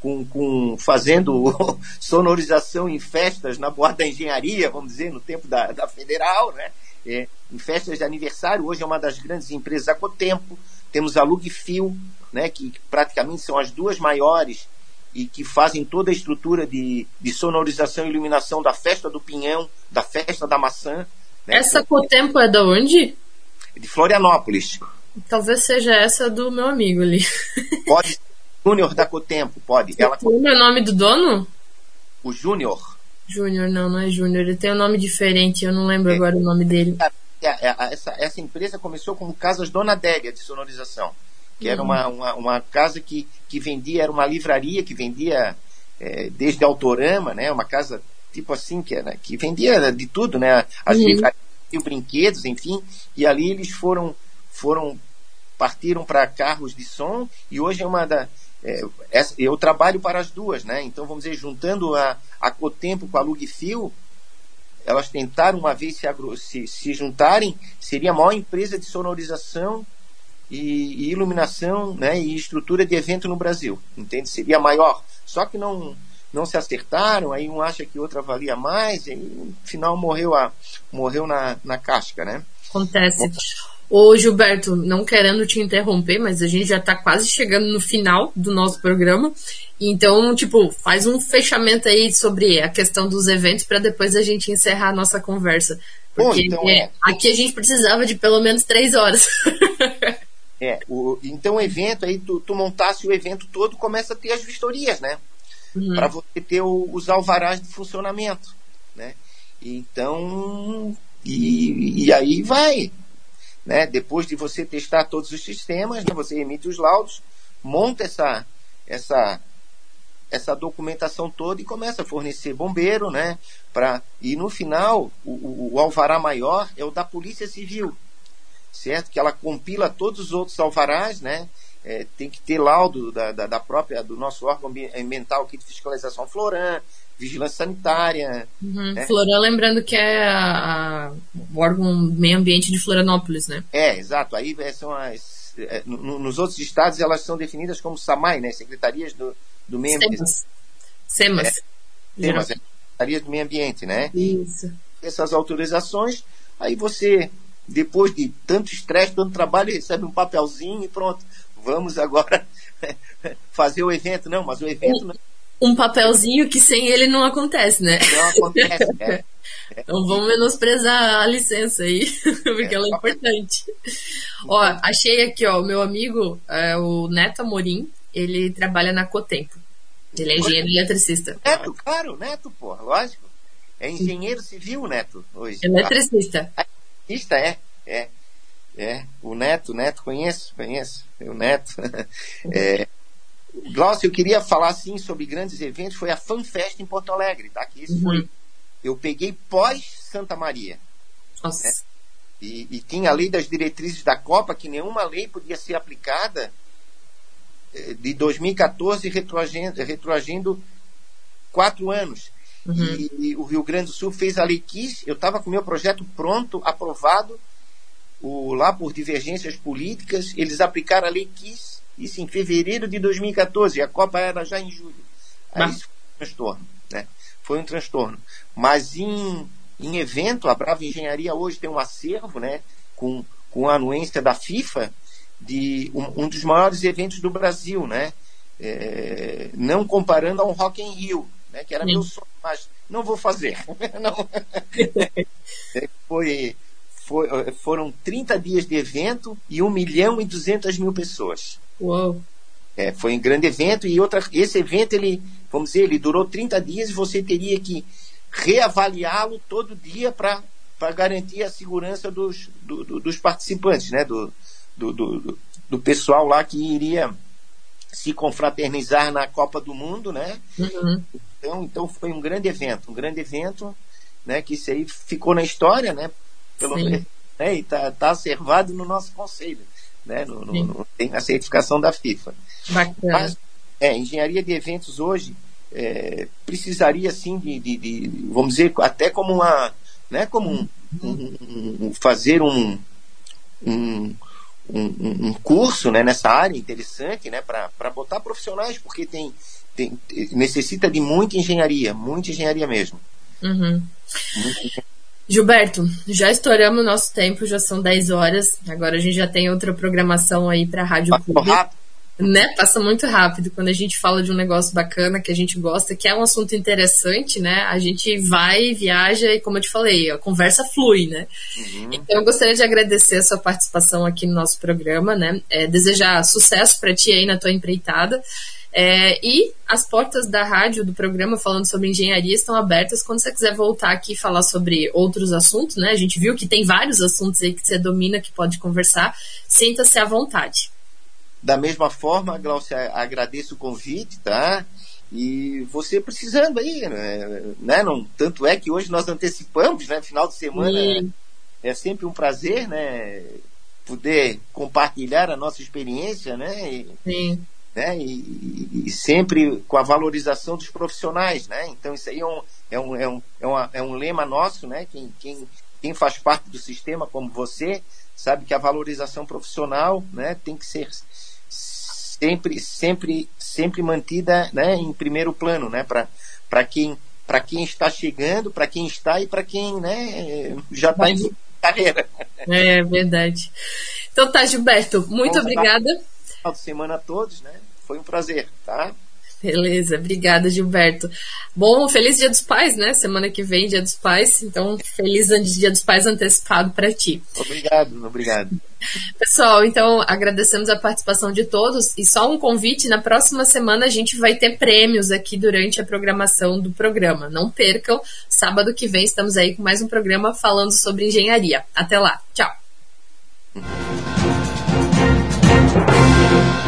com, com fazendo sonorização em festas na borda da engenharia, vamos dizer, no tempo da, da federal, né? É, em festas de aniversário, hoje é uma das grandes empresas a Cotempo, temos a Lugfil, né, que praticamente são as duas maiores e que fazem toda a estrutura de, de sonorização e iluminação da festa do pinhão, da festa da maçã.
Né? Essa Cotempo é da onde?
De Florianópolis.
Talvez seja essa do meu amigo ali.
Pode Júnior da Cotempo, pode.
Ela... Lembra o nome do dono?
O Júnior.
Júnior, não, não é Júnior. Ele tem um nome diferente, eu não lembro é, agora o nome dele.
É, é, essa, essa empresa começou como Casas Dona Adélia de sonorização, que uhum. era uma, uma, uma, casa que, que vendia, era uma livraria que vendia é, desde autorama, né? Uma casa tipo assim, que, era, que vendia de tudo, né? As uhum. livrarias, brinquedos, enfim, e ali eles foram, foram partiram para carros de som e hoje é uma da, é, eu trabalho para as duas, né? Então, vamos dizer, juntando a, a Cotempo com a Lugfil, elas tentaram uma vez se, se, se, juntarem, seria a maior empresa de sonorização e, e, iluminação né, e estrutura de evento no Brasil, entende? Seria maior. Só que não, não se acertaram, aí um acha que outra valia mais, e aí no final morreu, a, morreu na, na casca, né?
Acontece. Bom, Ô Gilberto, não querendo te interromper, mas a gente já tá quase chegando no final do nosso programa. Então, tipo, faz um fechamento aí sobre a questão dos eventos para depois a gente encerrar a nossa conversa. Porque então, é, aqui a gente precisava de pelo menos três horas.
é, o, então o evento aí, tu, tu montasse o evento todo, começa a ter as vistorias, né? Uhum. Para você ter o, os alvarás de funcionamento, né? Então, e, e aí vai. Né? Depois de você testar todos os sistemas, né? você emite os laudos, monta essa, essa, essa documentação toda e começa a fornecer bombeiro, né? Pra, e no final, o, o, alvará maior é o da Polícia Civil. certo? Que ela compila todos os outros alvarás, né? É, tem que ter laudo da, da, da, própria, do nosso órgão ambiental aqui de fiscalização Floran, vigilância sanitária.
Uhum. Né? Floran, lembrando que é a, a, o órgão meio ambiente de Florianópolis, né?
É, exato. Aí é, são as. É, nos outros estados elas são definidas como SAMAI, né? Secretarias do, do Meio Ambiente.
SEMAS.
É, SEMAS, é, Secretarias do Meio Ambiente, né?
Isso.
Essas autorizações, aí você, depois de tanto estresse, tanto trabalho, recebe um papelzinho e pronto vamos agora fazer o evento. Não, mas o evento.
Um, um papelzinho que sem ele não acontece, né?
Não acontece, é.
Então vamos menosprezar a licença aí, porque é, ela é importante. Ó, achei aqui, ó, o meu amigo, é, o Neto Amorim, ele trabalha na Cotempo. Ele é engenheiro eletricista.
Neto, claro, Neto, pô, lógico. É engenheiro civil, Neto, hoje.
Eletricista.
Eletricista, é, é. É, o Neto, Neto, conheço, conheço, o Neto. é, Glaucio, eu queria falar assim sobre grandes eventos, foi a FanFest em Porto Alegre, tá? Que isso uhum. foi. Eu peguei pós Santa Maria.
Nossa. Né?
E, e, tinha a lei das diretrizes da Copa, que nenhuma lei podia ser aplicada eh, de 2014 retroagindo, retroagindo quatro anos. Uhum. E, e, o Rio Grande do Sul fez a lei KIS, eu estava com o meu projeto pronto, aprovado, o, lá por divergências políticas, eles aplicaram a lei KISS, isso em fevereiro de 2014, a Copa era já em julho. Aí isso foi um transtorno, né? Foi um transtorno. Mas em, em evento, a Brava Engenharia hoje tem um acervo, né? Com, com a anuência da FIFA, de um, um dos maiores eventos do Brasil, né? É, não comparando ao Rock in Rio, né? Que era Sim. meu sonho, mas não vou fazer. não. É, foi foi, eh, foram 30 dias de evento e 1 milhão e 200 mil pessoas.
Uau!
É, foi um grande evento e outra, esse evento, ele, vamos dizer, ele durou 30 dias e você teria que reavaliá-lo todo dia para garantir a segurança dos, do, do, dos participantes, né? Do, do, do, do, pessoal lá que iria se confraternizar na Copa do Mundo, né?
Uhum.
Então, então foi um grande evento, um grande evento, né? Que isso aí ficou na história, né? Pelo menos, né? E está tá acervado no nosso conselho, né? No, no, no, tem a certificação da FIFA.
Bacana. Mas,
é, engenharia de eventos hoje é, precisaria sim de, de, de, vamos dizer, até como uma, né? Como um, um, um fazer um, um um, curso né, nessa área interessante né, para botar profissionais, porque tem, tem, necessita de muita engenharia, muita engenharia mesmo.
Uhum. Gilberto, já estouramos o nosso tempo, já são 10 horas. Agora a gente já tem outra programação aí para a Rádio
Passa Clube. Rápido.
Né? Passa muito rápido quando a gente fala de um negócio bacana que a gente gosta, que é um assunto interessante, né? A gente vai, viaja e, como eu te falei, a conversa flui, né? Uhum. Então eu gostaria de agradecer a sua participação aqui no nosso programa, né? É, desejar sucesso para ti aí na tua empreitada. É, e as portas da rádio, do programa falando sobre engenharia, estão abertas quando você quiser voltar aqui e falar sobre outros assuntos, né? A gente viu que tem vários assuntos aí que você domina, que pode conversar. Sinta-se à vontade.
Da mesma forma, Glaucia, agradeço o convite, tá? E você precisando aí, né? né? Não, tanto é que hoje nós antecipamos, né? Final de semana Sim. é sempre um prazer, né? Poder compartilhar a nossa experiência, né?
E, Sim
né? E, e, sempre com a valorização dos profissionais, né? Então isso aí é um, é um, é um, é, uma, é um lema nosso, né? Quem, quem, quem faz parte do sistema como você sabe que a valorização profissional, né? Tem que ser sempre, sempre, sempre mantida, né? Em primeiro plano, né? Para para quem para quem está chegando, para quem está e para quem, né? Já está em carreira.
É verdade. Então tá, Gilberto, muito Vamos obrigada.
Final de semana a todos, né? Foi um prazer, tá?
Beleza, obrigada, Gilberto. Bom, feliz Dia dos Pais, né? Semana que vem, Dia dos Pais. Então, feliz Dia dos Pais antecipado para ti.
Obrigado, obrigado.
Pessoal, então agradecemos a participação de todos e só um convite: na próxima semana a gente vai ter prêmios aqui durante a programação do programa. Não percam, sábado que vem estamos aí com mais um programa falando sobre engenharia. Até lá, tchau.